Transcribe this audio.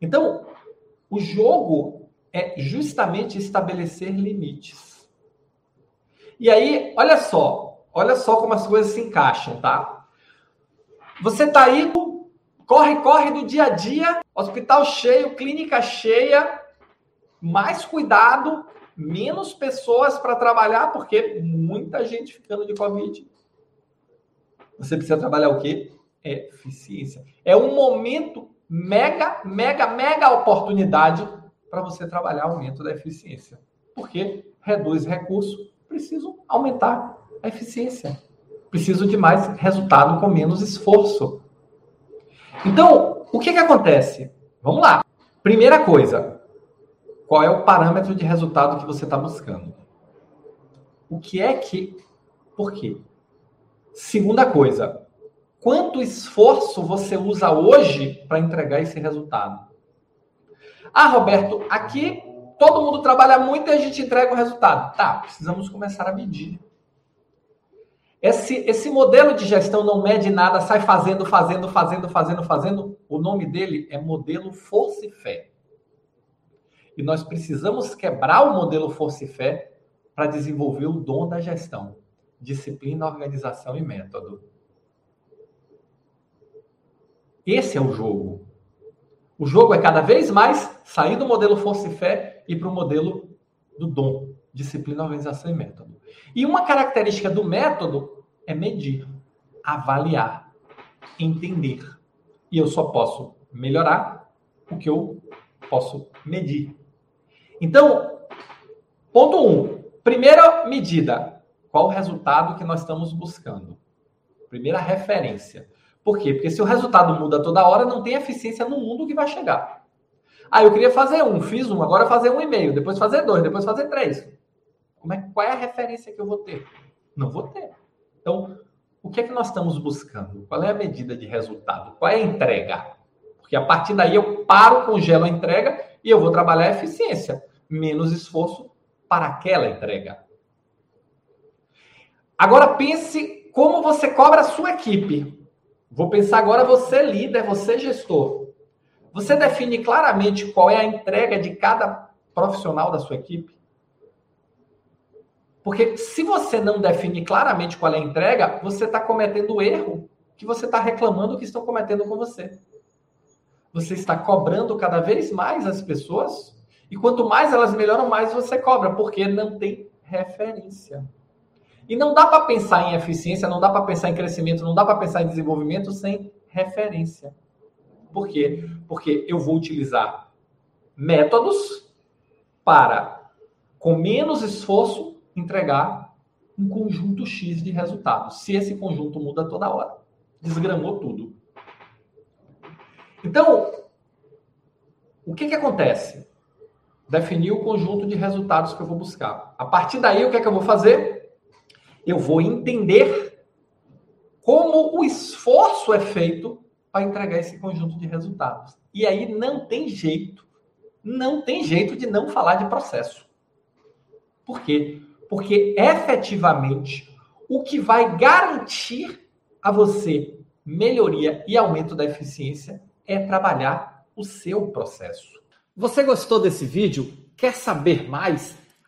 Então, o jogo é justamente estabelecer limites. E aí, olha só, olha só como as coisas se encaixam, tá? Você tá aí, corre, corre do dia a dia, hospital cheio, clínica cheia, mais cuidado, menos pessoas para trabalhar, porque muita gente ficando de Covid. Você precisa trabalhar o quê? Eficiência. É um momento mega, mega, mega oportunidade para você trabalhar o aumento da eficiência. Porque reduz recurso, preciso aumentar a eficiência. Preciso de mais resultado com menos esforço. Então, o que, que acontece? Vamos lá. Primeira coisa, qual é o parâmetro de resultado que você está buscando? O que é que. Por quê? Segunda coisa, quanto esforço você usa hoje para entregar esse resultado? Ah, Roberto, aqui todo mundo trabalha muito e a gente entrega o resultado. Tá, precisamos começar a medir. Esse, esse modelo de gestão não mede nada, sai fazendo, fazendo, fazendo, fazendo, fazendo. O nome dele é modelo Força e Fé. E nós precisamos quebrar o modelo Força e Fé para desenvolver o dom da gestão, disciplina, organização e método. Esse é o jogo. O jogo é cada vez mais sair do modelo força e fé e para o modelo do dom, disciplina, organização e método. E uma característica do método é medir, avaliar, entender. E eu só posso melhorar o que eu posso medir. Então, ponto 1. Um, primeira medida. Qual o resultado que nós estamos buscando? Primeira referência. Por quê? Porque se o resultado muda toda hora, não tem eficiência no mundo que vai chegar. Ah, eu queria fazer um, fiz um, agora fazer um e meio, depois fazer dois, depois fazer três. Como é, qual é a referência que eu vou ter? Não vou ter. Então, o que é que nós estamos buscando? Qual é a medida de resultado? Qual é a entrega? Porque a partir daí eu paro, congelo a entrega e eu vou trabalhar a eficiência. Menos esforço para aquela entrega. Agora pense como você cobra a sua equipe. Vou pensar agora você líder, você gestor. Você define claramente qual é a entrega de cada profissional da sua equipe? Porque se você não define claramente qual é a entrega, você está cometendo o erro que você está reclamando que estão cometendo com você. Você está cobrando cada vez mais as pessoas e quanto mais elas melhoram, mais você cobra, porque não tem referência. E não dá para pensar em eficiência, não dá para pensar em crescimento, não dá para pensar em desenvolvimento sem referência. Por quê? Porque eu vou utilizar métodos para, com menos esforço, entregar um conjunto X de resultados. Se esse conjunto muda toda hora, desgramou tudo. Então, o que, que acontece? Definir o conjunto de resultados que eu vou buscar. A partir daí, o que é que eu vou fazer? Eu vou entender como o esforço é feito para entregar esse conjunto de resultados. E aí não tem jeito, não tem jeito de não falar de processo. Por quê? Porque efetivamente o que vai garantir a você melhoria e aumento da eficiência é trabalhar o seu processo. Você gostou desse vídeo? Quer saber mais?